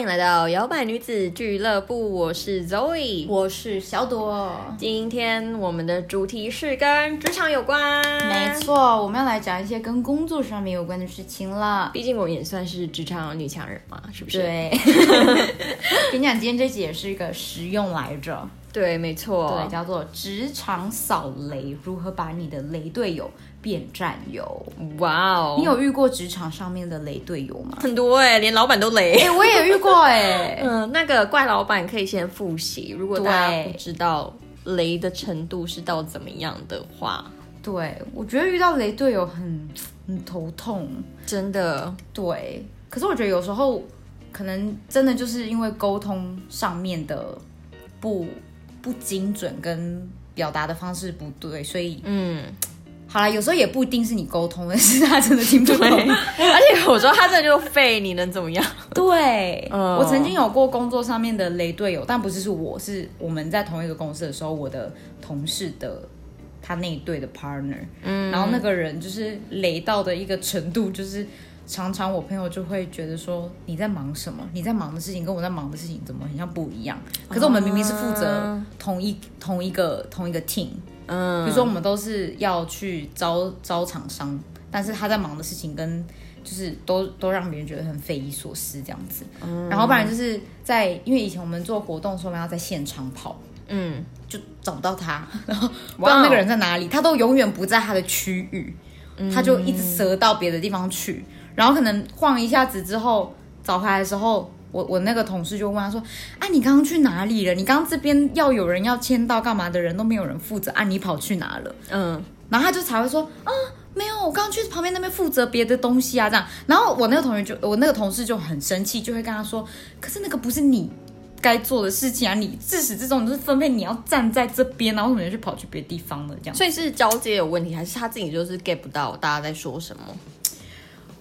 欢迎来到摇摆女子俱乐部，我是 Zoe，我是小朵。今天我们的主题是跟职场有关，没错，我们要来讲一些跟工作上面有关的事情了。毕竟我也算是职场女强人嘛，是不是？对。跟你讲，今天这集也是一个实用来着。对，没错。对，叫做职场扫雷，如何把你的雷队友变战友？哇哦！你有遇过职场上面的雷队友吗？很多哎，连老板都雷。哎，我也遇过哎。嗯，那个怪老板可以先复习，如果大家不知道雷的程度是到怎么样的话，对我觉得遇到雷队友很很头痛，真的。对，可是我觉得有时候可能真的就是因为沟通上面的不。不精准跟表达的方式不对，所以嗯，好了，有时候也不一定是你沟通的，是他真的听不懂。而且我说他这就废，你能怎么样？对，我曾经有过工作上面的雷队友，但不是是我是我们在同一个公司的时候，我的同事的他那一队的 partner，嗯，然后那个人就是雷到的一个程度，就是。常常我朋友就会觉得说你在忙什么？你在忙的事情跟我在忙的事情怎么很像不一样？可是我们明明是负责同一同一个同一个 team，嗯，比如说我们都是要去招招厂商，但是他在忙的事情跟就是都都让别人觉得很匪夷所思这样子。然后不然就是在因为以前我们做活动，说我们要在现场跑，嗯，就找不到他，然后不知道那个人在哪里，他都永远不在他的区域，他就一直折到别的地方去。然后可能晃一下子之后找回来的时候，我我那个同事就问他说：“啊，你刚刚去哪里了？你刚刚这边要有人要签到干嘛的人都没有人负责啊，你跑去哪了？”嗯，然后他就才会说：“啊，没有，我刚刚去旁边那边负责别的东西啊，这样。”然后我那个同学就我那个同事就很生气，就会跟他说：“可是那个不是你该做的事情啊，你自始至终都是分配你要站在这边，然后为什么去跑去别的地方了？这样。”所以是交接有问题，还是他自己就是 get 不到大家在说什么？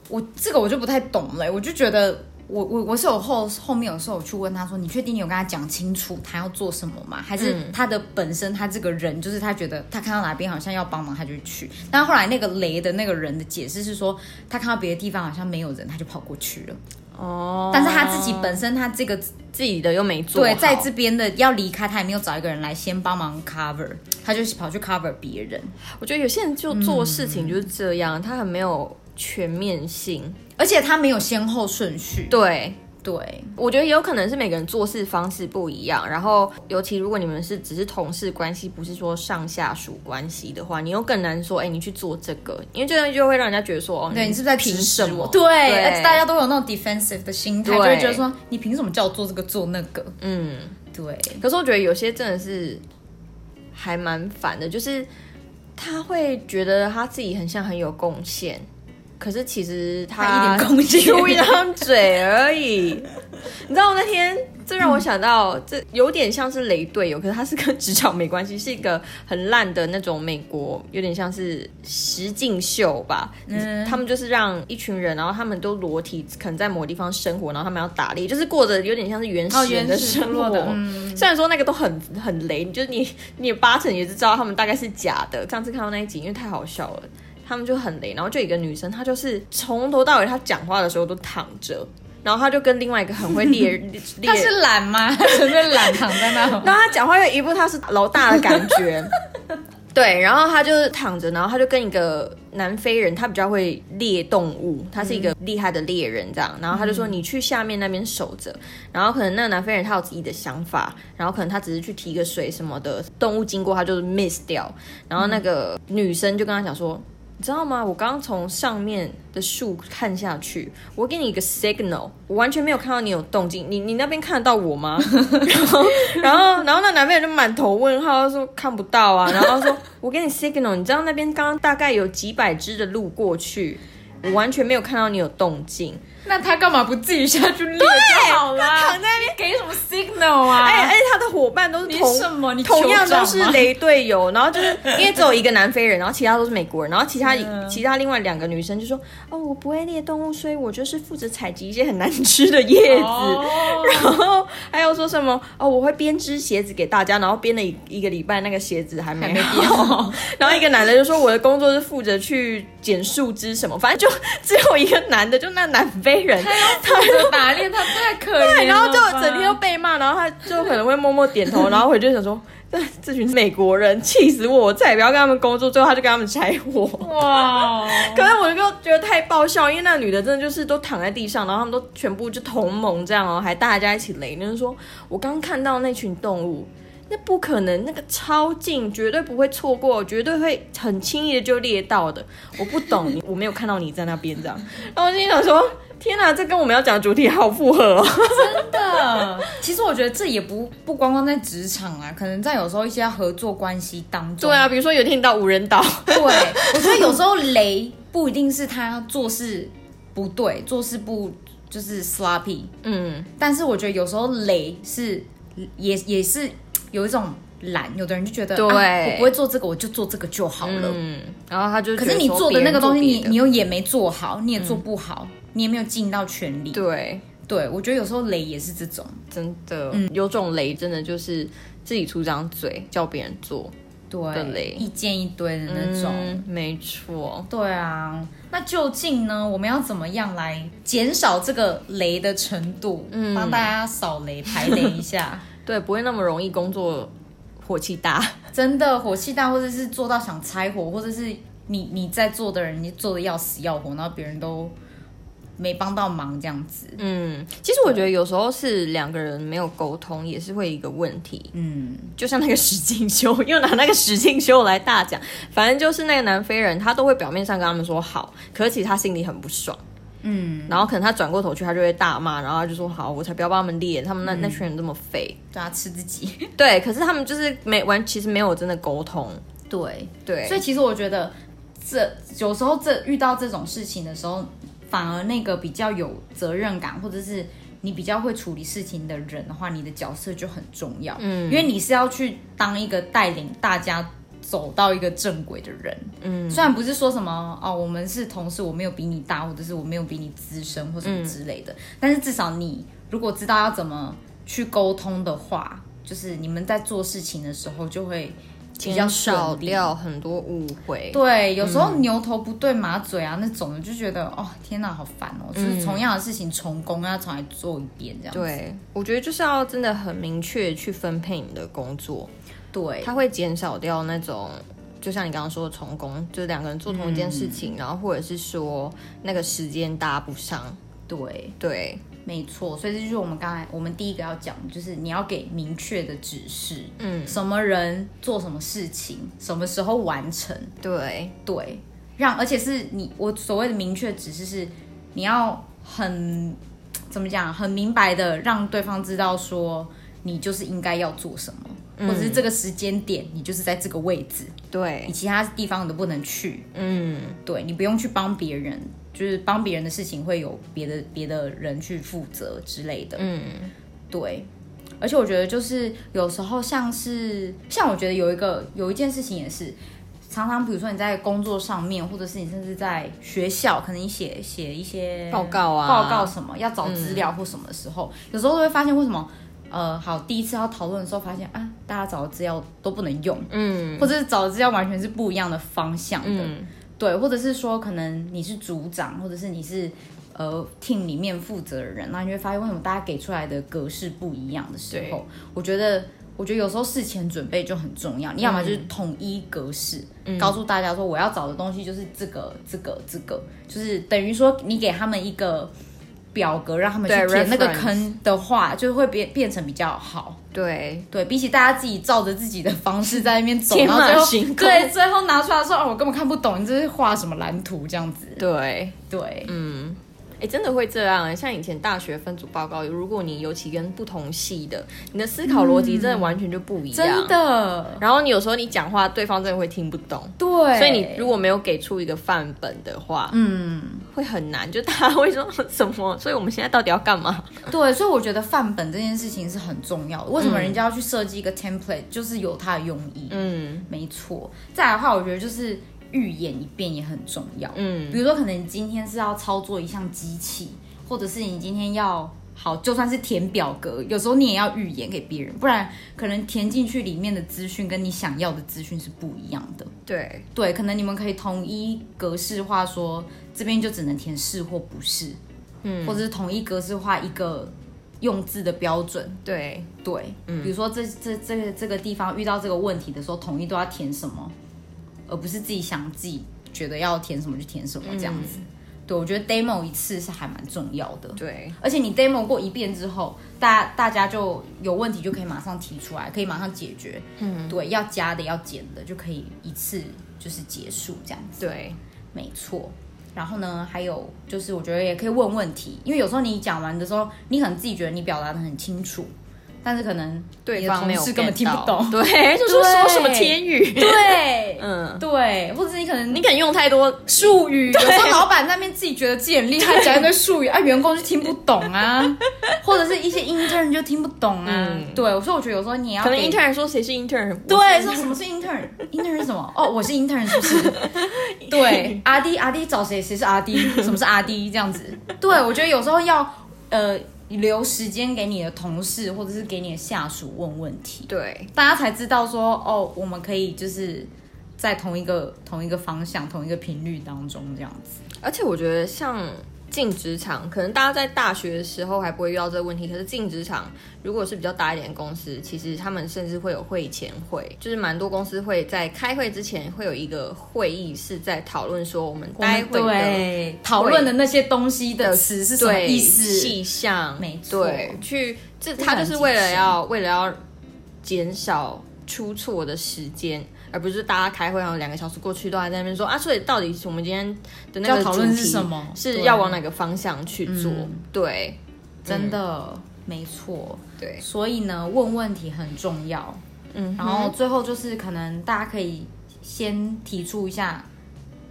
我这个我就不太懂了，我就觉得我我我是有后后面有时候我去问他说，你确定你有跟他讲清楚他要做什么吗？还是他的本身他这个人就是他觉得他看到哪边好像要帮忙他就去，但后来那个雷的那个人的解释是说，他看到别的地方好像没有人，他就跑过去了。哦，但是他自己本身他这个自己的又没做，对，在这边的要离开他也没有找一个人来先帮忙 cover，他就跑去 cover 别人。我觉得有些人就做事情就是这样，他很没有。全面性，而且它没有先后顺序。对对，我觉得也有可能是每个人做事方式不一样。然后，尤其如果你们是只是同事关系，不是说上下属关系的话，你又更难说，哎，你去做这个，因为这样就会让人家觉得说，哦，对你是不是在凭什么？对，大家都有那种 defensive 的心态，就会觉得说，你凭什么叫我做这个做那个？嗯，对。可是我觉得有些真的是还蛮烦的，就是他会觉得他自己很像很有贡献。可是其实他出一张嘴而已，你知道那天这让我想到，这有点像是雷队友，可是他是跟职场没关系，是一个很烂的那种美国，有点像是实境秀吧。嗯，他们就是让一群人，然后他们都裸体，可能在某个地方生活，然后他们要打猎，就是过着有点像是原始人的生活。虽然说那个都很很雷，就是你你八成也是知道他们大概是假的。上次看到那一集，因为太好笑了。他们就很雷，然后就一个女生，她就是从头到尾，她讲话的时候都躺着，然后她就跟另外一个很会猎猎，她是懒吗？纯粹懒躺在那。然后她讲话又一副她是老大的感觉，对，然后她就是躺着，然后她就跟一个南非人，他比较会猎动物，他是一个厉害的猎人，这样，然后他就说你去下面那边守着，然后可能那个南非人他有自己的想法，然后可能他只是去提个水什么的，动物经过他就是 miss 掉，然后那个女生就跟他讲说。你知道吗？我刚刚从上面的树看下去，我给你一个 signal，我完全没有看到你有动静。你你那边看得到我吗？然后然后然后那男朋友就满头问号，他说看不到啊。然后说我给你 signal，你知道那边刚刚大概有几百只的鹿过去，我完全没有看到你有动静。那他干嘛不自己下去列就好了？躺在那边给什么 signal 啊？哎哎，他的伙伴都是同什么？你同样都是雷队友，然后就是因为只有一个南非人，然后其他都是美国人，然后其他 其他另外两个女生就说：“哦，我不会猎动物，所以我就是负责采集一些很难吃的叶子。” 然后还有说什么：“哦，我会编织鞋子给大家，然后编了一一个礼拜，那个鞋子还没编好。” 然后一个男的就说：“我的工作是负责去捡树枝什么，反正就只有一个男的，就那南非人。”他就打猎，他太可怜，然后就整天都被骂，然后他就可能会默默点头，然后回去想说，这这群美国人气死我，我再也不要跟他们工作。最后他就跟他们拆伙。哇！可是我就觉得太爆笑，因为那女的真的就是都躺在地上，然后他们都全部就同盟这样哦，还大家一起雷，就是说我刚看到那群动物，那不可能，那个超近，绝对不会错过，绝对会很轻易的就猎到的。我不懂，我没有看到你在那边这样，然后我心想说。天哪，这跟我们要讲的主题好符合哦！真的，其实我觉得这也不不光光在职场啊，可能在有时候一些合作关系当中。对啊，比如说有听到无人岛。对，我觉得有时候雷不一定是他做事不对，做事不就是 sloppy。嗯，但是我觉得有时候雷是也也是有一种懒，有的人就觉得，对，我不会做这个，我就做这个就好了。嗯，然后他就可是你做的那个东西，你你又也没做好，你也做不好。你也没有尽到全力。对，对我觉得有时候雷也是这种，真的，嗯，有种雷真的就是自己出张嘴叫别人做，对的雷，一件一堆的那种，没错。对啊，那究竟呢，我们要怎么样来减少这个雷的程度？嗯，帮大家扫雷排雷一下，对，不会那么容易工作火气大，真的火气大，或者是做到想拆火，或者是你你在做的人，你做的要死要活，然后别人都。没帮到忙这样子，嗯，其实我觉得有时候是两个人没有沟通，也是会一个问题，嗯，就像那个史进修，又拿那个史进修来大讲，反正就是那个南非人，他都会表面上跟他们说好，可是其实他心里很不爽，嗯，然后可能他转过头去，他就会大骂，然后他就说好，我才不要帮他们练，他们那那群人这么废，对啊，吃自己，对，可是他们就是没完，其实没有真的沟通，对。对，所以其实我觉得这有时候这遇到这种事情的时候。反而那个比较有责任感，或者是你比较会处理事情的人的话，你的角色就很重要。嗯，因为你是要去当一个带领大家走到一个正轨的人。嗯，虽然不是说什么哦，我们是同事，我没有比你大，或者是我没有比你资深或什么之类的，但是至少你如果知道要怎么去沟通的话，就是你们在做事情的时候就会。比较少掉很多误会，对，有时候牛头不对马嘴啊，那种的就觉得哦，天哪，好烦哦，就是同样的事情重工要重来做一遍这样。对，我觉得就是要真的很明确去分配你的工作，对，它会减少掉那种，就像你刚刚说的重工，就是两个人做同一件事情，然后或者是说那个时间搭不上，对。对。没错，所以这就是我们刚才我们第一个要讲，就是你要给明确的指示，嗯，什么人做什么事情，什么时候完成，对。对，让而且是你我所谓的明确指示是你要很怎么讲，很明白的让对方知道说你就是应该要做什么，或者是这个时间点你就是在这个位置，对。你其他地方你都不能去，嗯，对你不用去帮别人。就是帮别人的事情会有别的别的人去负责之类的，嗯，对，而且我觉得就是有时候像是像我觉得有一个有一件事情也是，常常比如说你在工作上面，或者是你甚至在学校，可能你写写一些报告啊，报告什么要找资料或什么时候，有时候都会发现为什么呃好第一次要讨论的时候发现啊大家找的资料都不能用，嗯，或者是找的资料完全是不一样的方向的。对，或者是说，可能你是组长，或者是你是呃 team 里面负责的人，那你会发现为什么大家给出来的格式不一样的时候，我觉得，我觉得有时候事前准备就很重要。你要么就是统一格式，告诉大家说我要找的东西就是这个、这个、这个，就是等于说你给他们一个。表格让他们去填那个坑的话，就会变变成比较好。对。对，比起大家自己照着自己的方式在那边走，然后最后对最后拿出来说哦，我根本看不懂你这是画什么蓝图这样子。对。对，嗯，哎，真的会这样。像以前大学分组报告，如果你尤其跟不同系的，你的思考逻辑真的完全就不一样。真的。然后你有时候你讲话，对方真的会听不懂。对。所以你如果没有给出一个范本的话，嗯，会很难。就大家会说什么？所以我们现在到底要干嘛？对，所以我觉得范本这件事情是很重要的。为什么人家要去设计一个 template？就是有它的用意。嗯，没错。再来的话，我觉得就是。预演一遍也很重要，嗯，比如说可能你今天是要操作一项机器，或者是你今天要好，就算是填表格，有时候你也要预演给别人，不然可能填进去里面的资讯跟你想要的资讯是不一样的。对。对，可能你们可以统一格式化，说这边就只能填是或不是，嗯，或者是统一格式化一个用字的标准。对。对，嗯，比如说这这这个这个地方遇到这个问题的时候，统一都要填什么？而不是自己想自己觉得要填什么就填什么这样子，对我觉得 demo 一次是还蛮重要的。对，而且你 demo 过一遍之后，大家大家就有问题就可以马上提出来，可以马上解决。嗯，对，要加的要减的就可以一次就是结束这样子。对，没错。然后呢，还有就是我觉得也可以问问题，因为有时候你讲完的时候，你可能自己觉得你表达的很清楚。但是可能对方没有根本听不懂，对，就说说什么天语，对，嗯，对，或者你可能你可能用太多术语，有时候老板那边自己觉得自己很厉害，讲一堆术语啊，员工就听不懂啊，或者是一些 intern 就听不懂啊，对，所以我觉得有时候你要可能 intern 说谁是 intern，对，说什么是 intern，intern 是什么？哦，我是 intern 是不是？对，阿弟阿弟找谁？谁是阿弟？什么是阿弟？这样子，对我觉得有时候要呃。留时间给你的同事或者是给你的下属问问题，对，大家才知道说哦，我们可以就是在同一个同一个方向、同一个频率当中这样子。而且我觉得像。进职场，可能大家在大学的时候还不会遇到这个问题。可是进职场，如果是比较大一点的公司，其实他们甚至会有会前会，就是蛮多公司会在开会之前会有一个会议，是在讨论说我们待会的讨论的那些东西的词是什么意思、细项，没错，去这他就是为了要为了要减少出错的时间。而不是大家开会，然后两个小时过去都还在那边说啊，所以到底我们今天的那个讨论是什么？是要往哪个方向去做？对，真的没错。对，所以呢，问问题很重要。嗯，然后最后就是可能大家可以先提出一下，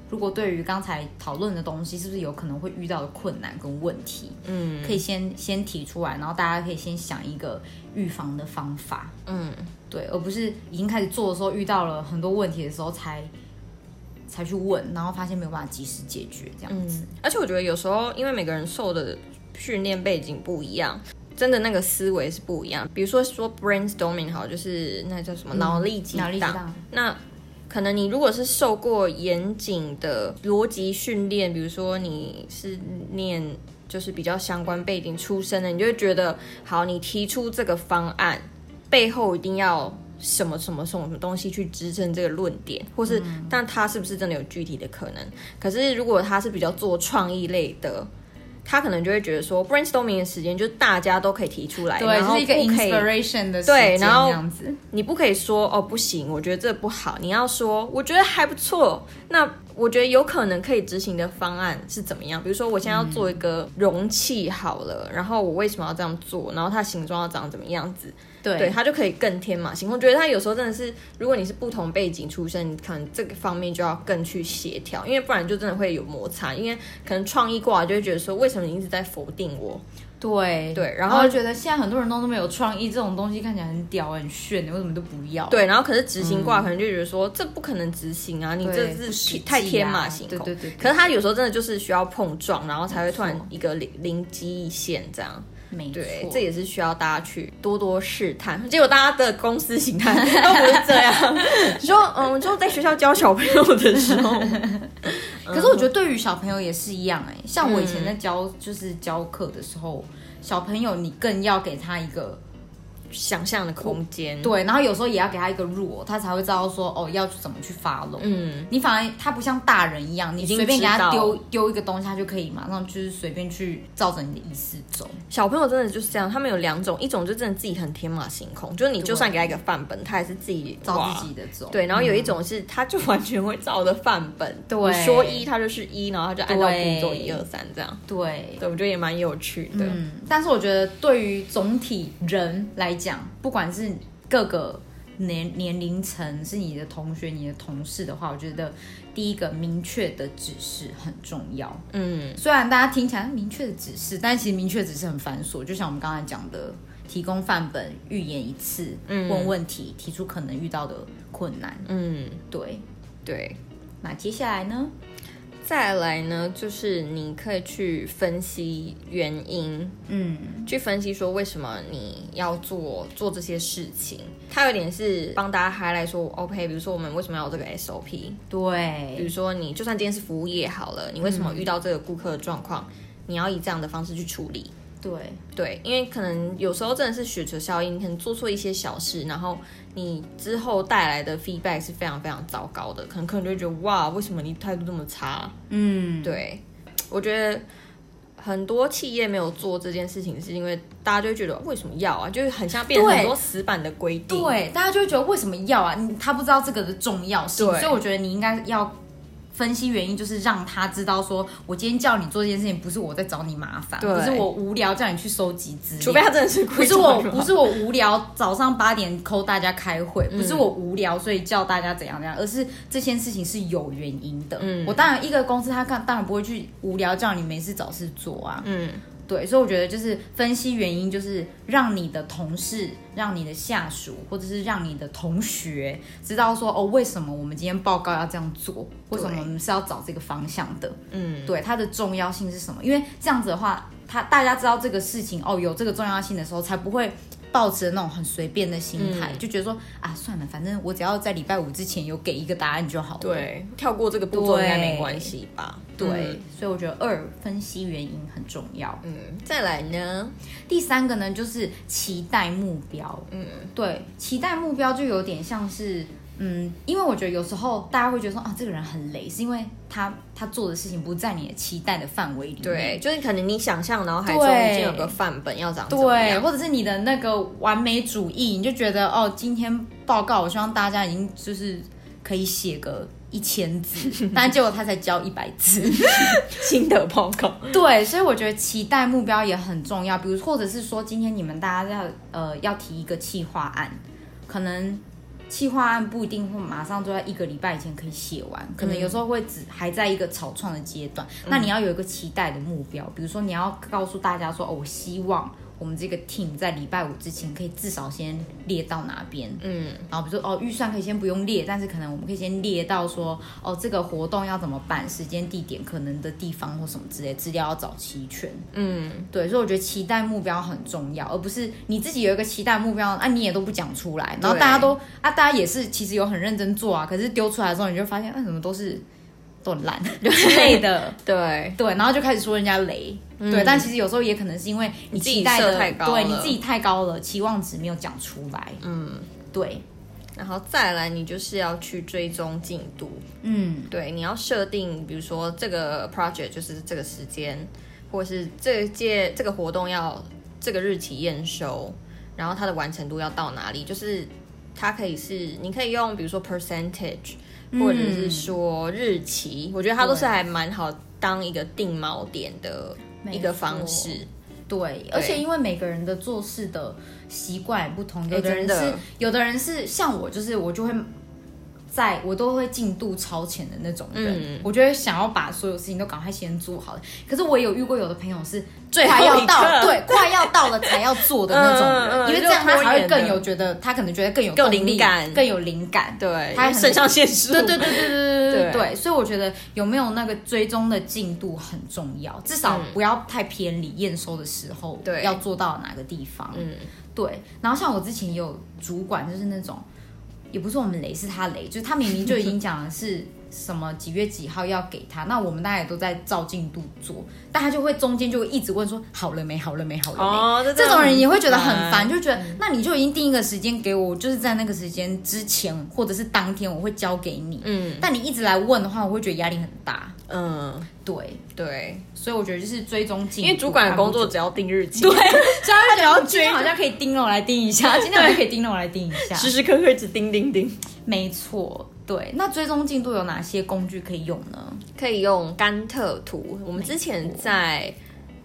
如果对于刚才讨论的东西，是不是有可能会遇到的困难跟问题？嗯，可以先先提出来，然后大家可以先想一个预防的方法。嗯。对，而不是已经开始做的时候遇到了很多问题的时候才才去问，然后发现没有办法及时解决这样子。而且我觉得有时候因为每个人受的训练背景不一样，真的那个思维是不一样。比如说说 brainstorming 好，就是那叫什么脑力激荡。那可能你如果是受过严谨的逻辑训练，比如说你是念就是比较相关背景出身的，你就会觉得好，你提出这个方案。背后一定要什么什么什么东西去支撑这个论点，或是但他是不是真的有具体的可能？可是如果他是比较做创意类的，他可能就会觉得说，brainstorming 的时间就是大家都可以提出来，对，是一个 inspiration 的对，然后这样子，你不可以说哦不行，我觉得这不好，你要说我觉得还不错，那我觉得有可能可以执行的方案是怎么样？比如说我现在要做一个容器好了，然后我为什么要这样做？然后它形状要长怎么样子？对，他就可以更天马行空。觉得他有时候真的是，如果你是不同背景出身，你可能这个方面就要更去协调，因为不然就真的会有摩擦。因为可能创意挂就会觉得说，为什么你一直在否定我？对对，然后觉得现在很多人都那么有创意，这种东西看起来很屌很炫，你为什么都不要？对，然后可是执行挂可能就觉得说，这不可能执行啊，你这是太天马行空。对对对。可是他有时候真的就是需要碰撞，然后才会突然一个灵灵机一现这样。对，这也是需要大家去多多试探。结果大家的公司形态 都不是这样。你说，嗯，就在学校教小朋友的时候，可是我觉得对于小朋友也是一样哎。像我以前在教，就是教课的时候，小朋友你更要给他一个想象的空间。对，然后有时候也要给他一个 rule，他才会知道说哦要怎么去 follow。嗯，你反而他不像大人一样，你随便给他丢丢一个东西，他就可以马上就是随便去照着你的意思走。小朋友真的就是这样，他们有两种，一种就真的自己很天马行空，就是你就算给他一个范本，他也是自己照自己的走。对，然后有一种是他就完全会照着范本，对，说一他就是一，然后他就按照步骤一二三这样。对，对我觉得也蛮有趣的。嗯，但是我觉得对于总体人来讲，不管是各个年年龄层，是你的同学、你的同事的话，我觉得第一个明确的指示很重要。嗯，虽然大家听起来明确的指示，但其实明确指示很繁琐。就像我们刚才讲的，提供范本、预言一次、问问题、提出可能遇到的困难。嗯，对对。那接下来呢？再来呢，就是你可以去分析原因，嗯，去分析说为什么你要做做这些事情。它有点是帮大家 highlight 说，OK，比如说我们为什么要有这个 SOP？对，比如说你就算今天是服务业好了，你为什么遇到这个顾客的状况，你要以这样的方式去处理？对对，因为可能有时候真的是雪球效应，你可能做错一些小事，然后你之后带来的 feedback 是非常非常糟糕的，可能客人就觉得哇，为什么你态度这么差？嗯，对，我觉得很多企业没有做这件事情，是因为大家就会觉得为什么要啊？就是很像变成很多死板的规定，对，大家就会觉得为什么要啊？他不知道这个的重要性，所以我觉得你应该要。分析原因就是让他知道，说我今天叫你做这件事情，不是我在找你麻烦，不是我无聊叫你去收集资料，除非他真的是不是我，不是我无聊早上八点 call 大家开会，不是我无聊所以叫大家怎样怎样，而是这件事情是有原因的。嗯，我当然一个公司他看当然不会去无聊叫你没事找事做啊。嗯。对，所以我觉得就是分析原因，就是让你的同事、让你的下属，或者是让你的同学知道说，哦，为什么我们今天报告要这样做？为什么我们是要找这个方向的？嗯，对，它的重要性是什么？因为这样子的话，他大家知道这个事情哦，有这个重要性的时候，才不会。抱持那种很随便的心态，就觉得说啊，算了，反正我只要在礼拜五之前有给一个答案就好了。对，跳过这个步骤应该没关系吧？对，所以我觉得二分析原因很重要。嗯，再来呢，第三个呢就是期待目标。嗯，对，期待目标就有点像是。嗯，因为我觉得有时候大家会觉得说啊，这个人很雷，是因为他他做的事情不在你的期待的范围里面。对，就是可能你想象，然后还中间有个范本要长对，或者是你的那个完美主义，你就觉得哦，今天报告我希望大家已经就是可以写个一千字，但结果他才交一百字 新的报告。对，所以我觉得期待目标也很重要。比如或者是说，今天你们大家要呃要提一个企划案，可能。企划案不一定会马上就在一个礼拜以前可以写完，可能有时候会只还在一个草创的阶段。那你要有一个期待的目标，比如说你要告诉大家说，哦，我希望。我们这个 team 在礼拜五之前可以至少先列到哪边，嗯，然后比如说哦，预算可以先不用列，但是可能我们可以先列到说，哦，这个活动要怎么办，时间、地点、可能的地方或什么之类，资料要找齐全，嗯，对，所以我觉得期待目标很重要，而不是你自己有一个期待目标，啊，你也都不讲出来，然后大家都啊，大家也是其实有很认真做啊，可是丢出来之后你就发现，为什么都是。都很烂 之类的，对。对，然后就开始说人家雷，对，但其实有时候也可能是因为你期待的太高，对你自己太高了，期望值没有讲出来，嗯，对，然后再来，你就是要去追踪进度，嗯，对，你要设定，比如说这个 project 就是这个时间，或者是这届这个活动要这个日期验收，然后它的完成度要到哪里，就是它可以是你可以用，比如说 percentage。或者是说日期，我觉得它都是还蛮好当一个定锚点的一个方式。对，而且因为每个人的做事的习惯不同，有的人是有的人是像我，就是我就会。在我都会进度超前的那种人，我觉得想要把所有事情都赶快先做好。可是我有遇过有的朋友是最快要到，对，快要到了才要做的那种人，因为这样他才会更有觉得，他可能觉得更有更灵感，更有灵感。对，他肾上腺素。对对对对对对对对。所以我觉得有没有那个追踪的进度很重要，至少不要太偏离验收的时候，对，要做到哪个地方。嗯，对。然后像我之前有主管，就是那种。也不是我们雷，是他雷，就是他明明就已经讲的是什么几月几号要给他，那我们大家也都在照进度做，但他就会中间就会一直问说好了没，好了没，好了没。哦，这种人也会觉得很嗯烦，就觉得那你就已经定一个时间给我，我就是在那个时间之前或者是当天我会交给你。嗯但你一直来问的话，我会觉得压力很大。嗯，对，对，所以我觉得就是追踪进度，因为主管的工作只要定日期，对，只要他就觉得今天好像可以盯了，我来盯一下；今天好像可以盯了，我来盯一下。时时刻刻一直盯盯盯。没错，对。那追踪进度有哪些工具可以用呢？可以用甘特图。我们之前在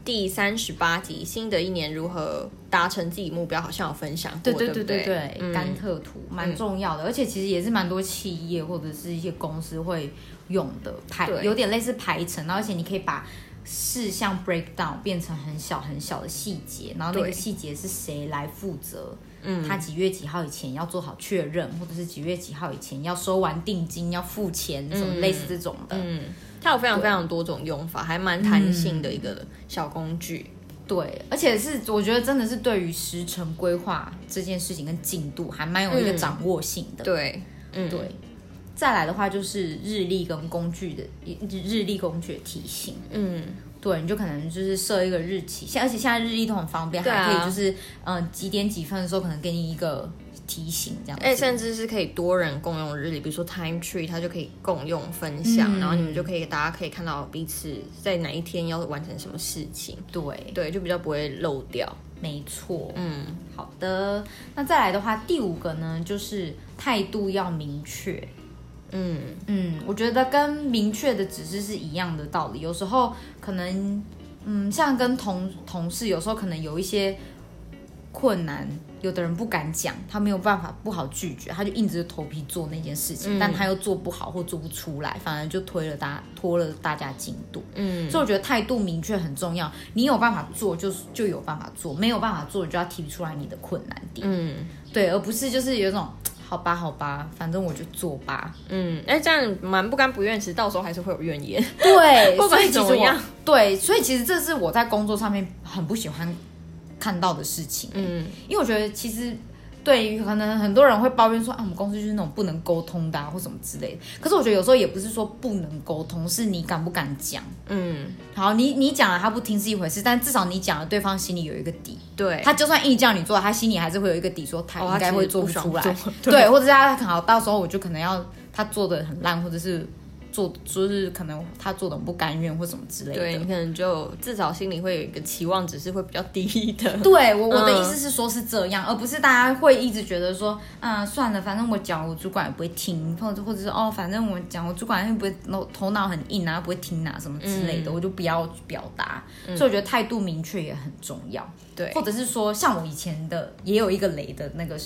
第三十八集《新的一年如何达成自己目标》好像有分享过，对对对不对对，嗯甘特图蛮重要的，而且其实也是蛮多企业或者是一些公司会用的排，有点类似排程，然后而且你可以把事项 break down 变成很小很小的细节，然后那个对细节是谁来负责。嗯他几月几号以前要做好确认，或者是几月几号以前要收完定金要付钱，什么类似这种的。嗯，它有非常非常多种用法，还蛮弹性的一个小工具。对，而且是我觉得真的是对于时程规划这件事情跟进度还蛮有一个嗯掌握性的。对，嗯，对，再来的话就是日历跟工具的日历工具的提醒。嗯，对，你就可能就是设一个日期，现而且现在日历都很方便，还可以就是嗯、呃几点几分的时候可能给你一个提醒这样子。哎，甚至是可以多人共用日历，比如说 Time Tree，它就可以共用分享，嗯然后你们就可以大家可以看到彼此在哪一天要完成什么事情，对，对，就比较不会漏掉。没错。嗯，好的，那再来的话，第五个呢，就是态度要明确。嗯，嗯，我觉得跟明确的指示是一样的道理。有时候可能，嗯，像跟同同事，有时候可能有一些困难，有的人不敢讲，他没有办法不好拒绝，他就硬着头皮做那件事情，嗯但他又做不好或做不出来，反而就推了大拖了大家进度。嗯，所以我觉得态度明确很重要，你有办法做就是就有办法做，没有办法做你就要提出来你的困难点，嗯对，而不是就是有一种好吧好吧，反正我就做吧。嗯，哎，这样蛮不甘不愿，其实到时候还是会有怨言。对，不管怎么样，对，所以其实这是我在工作上面很不喜欢看到的事情，嗯因为我觉得其实。对于可能很多人会抱怨说啊，我们公司就是那种不能沟通的、啊、或什么之类的。可是我觉得有时候也不是说不能沟通，是你敢不敢讲。嗯，好，你你讲了他不听是一回事，但至少你讲了，对方心里有一个底。对，他就算硬叫你做，他心里还是会有一个底，说他哦应该会做不出来。对，或者是他可能到时候我就可能要他做的很烂，或者是做就是可能他做的不甘愿或什么之类的。对你可能就至少心里会有一个期望值是会比较低的。对我我的嗯意思是说是这样，而不是大家会一直觉得说，啊算了，反正我讲我主管也不会听，或者或者是哦，反正我讲我主管又不会头头脑很硬啊，不会听啊什么之类的，嗯我就不要表达。所以我觉得态度明确也很重要。对或者是说，像我以前的也有一个雷的那个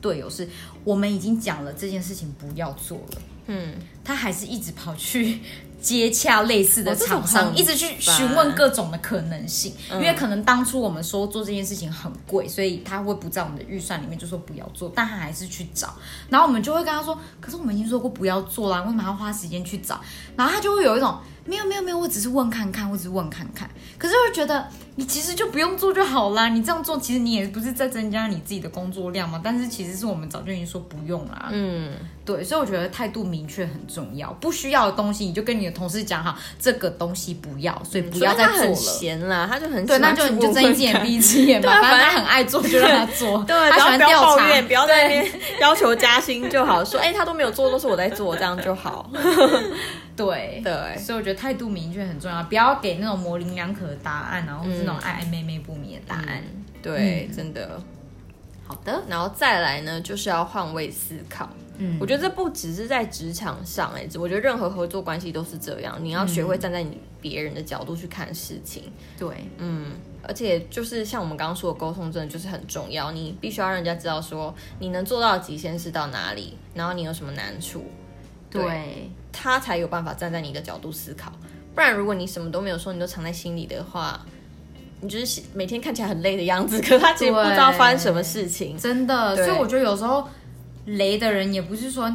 队友是，我们已经讲了这件事情不要做了，嗯，他还是一直跑去接洽类似的厂商，很一直去询问各种的可能性。嗯因为可能当初我们说做这件事情很贵，所以他会不在我们的预算里面，就说不要做，但他还是去找。然后我们就会跟他说：“可是我们已经说过不要做啦，为什么要花时间去找？”然后他就会有一种没有没有没有，我只是问看看，我只是问看看。可是我觉得你其实就不用做就好啦，你这样做其实你也不是在增加你自己的工作量嘛。但是其实是我们早就已经说不用啦。嗯，对，所以我觉得态度明确很重要。不需要的东西，你就跟你的同事讲好，这个东西不要，所以不要再做了。闲啦，他就很对，那就你就睁一只眼闭一只眼吧，反正他很爱做，就让他做。对，他喜然后不要欢调查，抱怨，不要在那边要求加薪就好，说哎、他都没有做，都是我在做，这样就好。对。对，所以我觉得态度明确很重要，不要给那种模棱两可的答案，然后是那种嗯爱爱妹妹不明的答案。对，嗯真的。好的，然后再来呢，就是要换位思考。嗯我觉得这不只是在职场上、哎，我觉得任何合作关系都是这样，你要学会站在你别人的角度去看事情。对，嗯，而且就是像我们刚刚说的，沟通真的就是很重要，你必须要让人家知道说你能做到的极限是到哪里，然后你有什么难处，对，他才有办法站在你的角度思考。不然，如果你什么都没有说，你都藏在心里的话，你就是每天看起来很累的样子，可他其实不知道发生什么事情。真的。所以我觉得有时候雷的人也不是说，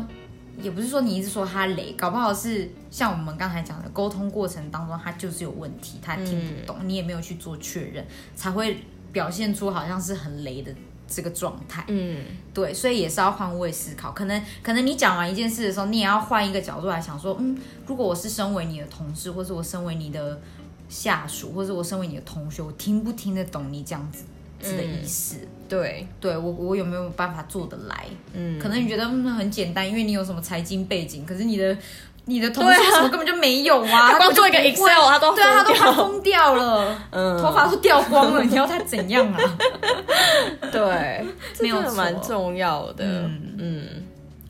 也不是说你一直说他雷，搞不好是像我们刚才讲的，沟通过程当中他就是有问题，他听不懂，你也没有去做确认，才会表现出好像是很雷的这个状态。嗯，对，所以也是要换位思考。可能可能你讲完一件事的时候，你也要换一个角度来想说，嗯，如果我是身为你的同事，或是我身为你的下属，或是我身为你的同学，我听不听得懂你这样子的意思？对，对我我有没有办法做得来？嗯，可能你觉得嗯很简单，因为你有什么财经背景，可是你的。你的同事什么根本就没有啊！他光做一个 Excel，他都对啊，他都快疯掉了，嗯，头发都掉光了，你要他怎样啊？对，这个蛮重要的。嗯，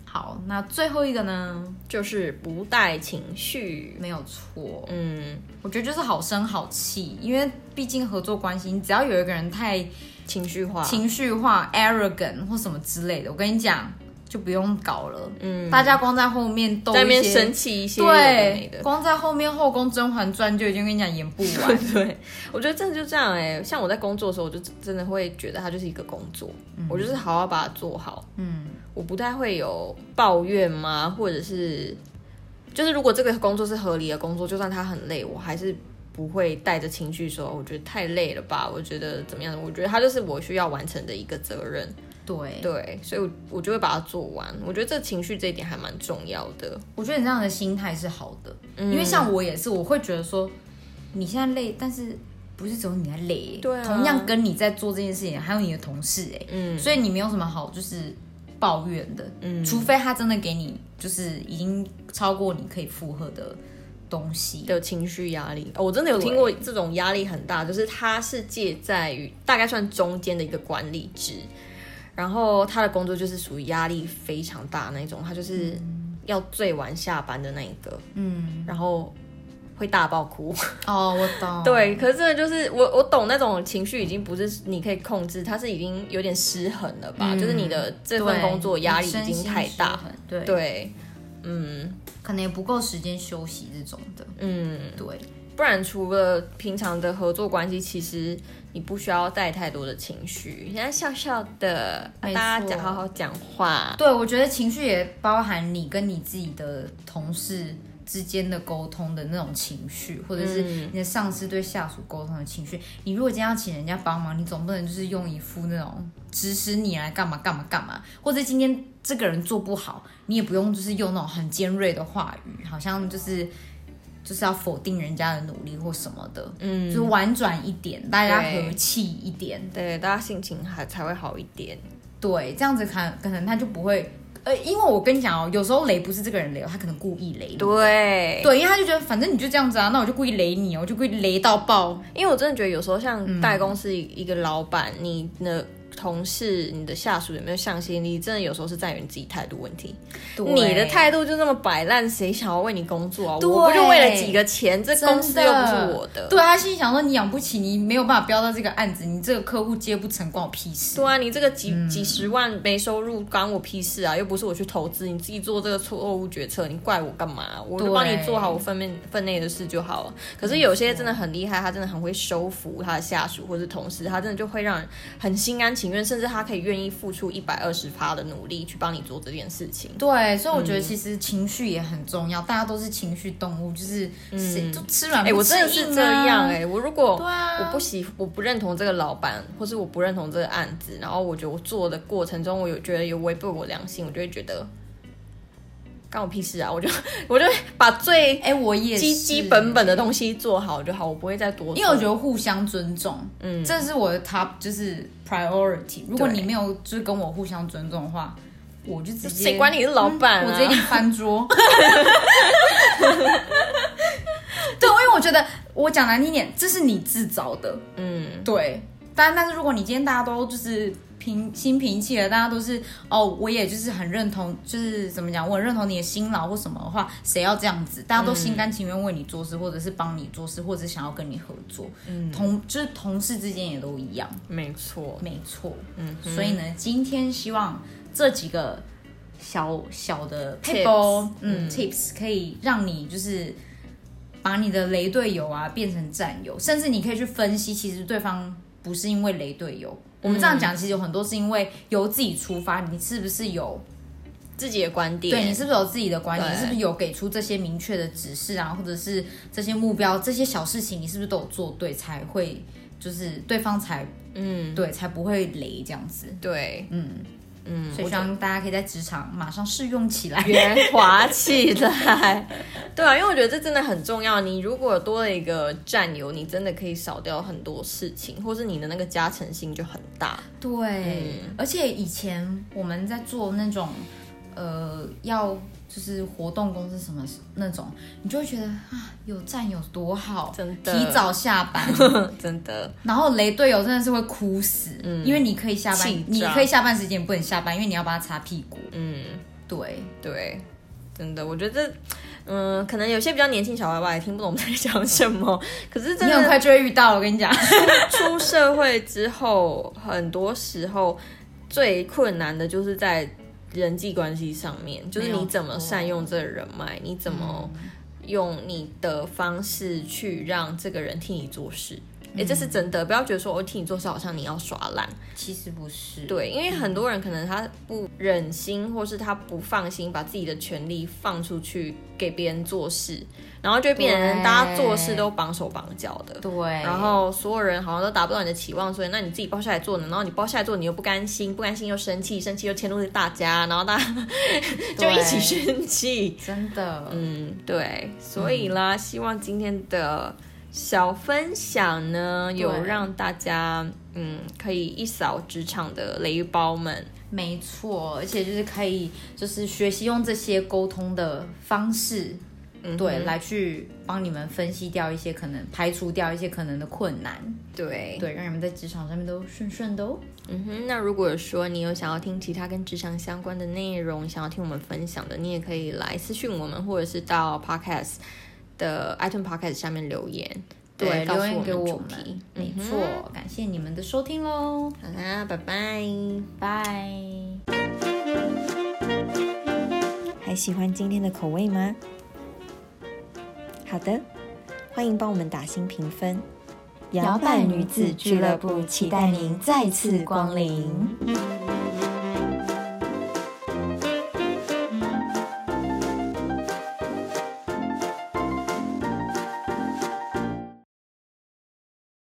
好，那最后一个呢，就是不带情绪，没有错。嗯，我觉得就是好声好气，因为毕竟合作关系，你只要有一个人太情绪化、情绪化、arrogant 或什么之类的，我跟你讲。就不用搞了，嗯，大家光在后面都在边生气一些，对，光在后面后宫《甄嬛传》就已经跟你讲演不完。对，我觉得真的就这样哎，像我在工作的时候，我就真的会觉得它就是一个工作，我就是好好把它做好，嗯，我不太会有抱怨吗？或者是，就是如果这个工作是合理的工作，就算它很累，我还是不会带着情绪说，我觉得太累了吧？我觉得怎么样？我觉得它就是我需要完成的一个责任。对。对，所以，我我就会把它做完。我觉得这情绪这一点还蛮重要的。我觉得你这样的心态是好的，因为像我也是，我会觉得说，你现在累，但是不是只有你在累，对，同样跟你在做这件事情，还有你的同事，哎，嗯，所以你没有什么好就是抱怨的，嗯，除非他真的给你就是已经超过你可以负荷的东西。的情绪压力。我真的有听过这种压力很大，就是他是介在于大概算中间的一个管理职。然后他的工作就是属于压力非常大那种，他就是要最晚下班的那一个，嗯，然后会大爆哭。哦，我懂。对，可是这就是我我懂那种情绪已经不是你可以控制，它是已经有点失衡了吧？就是你的这份工作压力已经太大，对对，嗯，可能也不够时间休息这种的，嗯，对。不然除了平常的合作关系，其实。你不需要带太多的情绪，人家笑笑的，大家讲好好讲话。对，我觉得情绪也包含你跟你自己的同事之间的沟通的那种情绪，或者是你的上司对下属沟通的情绪。你如果今天要请人家帮忙，你总不能就是用一副那种指使你来干嘛干嘛干嘛，或者今天这个人做不好，你也不用就是用那种很尖锐的话语，好像就是。就是要否定人家的努力或什么的，嗯，就婉转一点，大家和气一点，对，大家心情还才会好一点，对，这样子看可能他就不会，呃，因为我跟你讲哦，有时候雷不是这个人雷，他可能故意雷，对，对，因为他就觉得反正你就这样子啊，那我就故意雷你，我就故意雷到爆，因为我真的觉得有时候像代公司一个老板，你的。同事，你的下属有没有向心力？真的有时候是在于你自己态度问题。你的态度就那么摆烂，谁想要为你工作啊？我不就为了几个钱？这公司又不是我的。对他心里想说，你养不起，你没有办法标到这个案子，你这个客户接不成，关我屁事。对啊，你这个几几十万没收入，关我屁事啊！又不是我去投资，你自己做这个错误决策，你怪我干嘛？我就帮你做好我分内分内的事就好了。可是有些真的很厉害，他真的很会收服他的下属或者同事，他真的就会让人很心甘情。情愿，甚至他可以愿意付出一百二十趴的努力去帮你做这件事情。对，所以我觉得其实情绪也很重要。大家都是情绪动物，就是谁就吃软。哎，我真的是这样哎。我如果我不喜，我不认同这个老板，或是我不认同这个案子，然后我觉得我做的过程中，我有觉得有违背我良心，我就会觉得。关我屁事啊！我就 我就把最哎，我也基基本本的东西做好就好，我不会再多。因为我觉得互相尊重，嗯，这是我的 top 就是 priority。如果你没有就是跟我互相尊重的话，我就直接谁管你是老板？我直接给你翻桌。对，因为我觉得我讲难听点，这是你自找的，嗯，对。但但是如果你今天大家都就是。平心平气的，大家都是哦，我也就是很认同，就是怎么讲，我很认同你的辛劳或什么的话，谁要这样子，大家都心甘情愿为你做事，或者是帮你做事，或者想要跟你合作，嗯，同就是同事之间也都一样，没错，没错，嗯，所以呢，今天希望这几个小小的 tips，嗯，tips 可以让你就是把你的雷队友啊变成战友，甚至你可以去分析，其实对方不是因为雷队友。我们这样讲，其实有很多是因为由自己出发，你是不是有自己的观点？对你是不是有自己的观点？是不是有给出这些明确的指示啊，或者是这些目标、这些小事情，你是不是都有做对，才会就是对方才嗯对才不会雷这样子。对，嗯。嗯，所以希望大家可以在职场马上试用起来，圆滑起来。对啊，因为我觉得这真的很重要。你如果多了一个战友，你真的可以少掉很多事情，或是你的那个加成性就很大。对，而且以前我们在做那种，呃，要。就是活动公司什么那种，你就会觉得啊，有战友多好，真的提早下班，真的。然后雷队友真的是会哭死，嗯，因为你可以下班，你可以下班时间不能下班，因为你要帮他擦屁股。嗯，对对，真的，我觉得，嗯，可能有些比较年轻小娃娃也听不懂我们在讲什么，可是真的你很快就会遇到。我跟你讲，出社会之后，很多时候最困难的就是在。人际关系上面，就是你怎么善用这个人脉，你怎么用你的方式去让这个人替你做事。哎，这是真的，不要觉得说我替你做事好像你要耍懒，其实不是。对，因为很多人可能他不忍心，或是他不放心把自己的权利放出去给别人做事，然后就变成大家做事都绑手绑脚的。对。然后所有人好像都达不到你的期望，所以那你自己包下来做呢？然后你包下来做，你又不甘心，不甘心又生气，生气又迁怒于大家，然后大家 就一起生气。真的。嗯，对。所以啦，希望今天的。小分享呢，有让大家嗯可以一扫职场的雷包们，没错，而且就是可以就是学习用这些沟通的方式，嗯，对，来去帮你们分析掉一些可能，排除掉一些可能的困难，对对，让你们在职场上面都顺顺的哦。嗯哼，那如果说你有想要听其他跟职场相关的内容，想要听我们分享的，你也可以来私讯我们，或者是到 Podcast。的 iTunes Podcast 下面留言，对，留言给我们，没错，感谢你们的收听喽，好啦，拜拜，拜。还喜欢今天的口味吗？好的，欢迎帮我们打新评分。摇摆女子俱乐部期待您再次光临。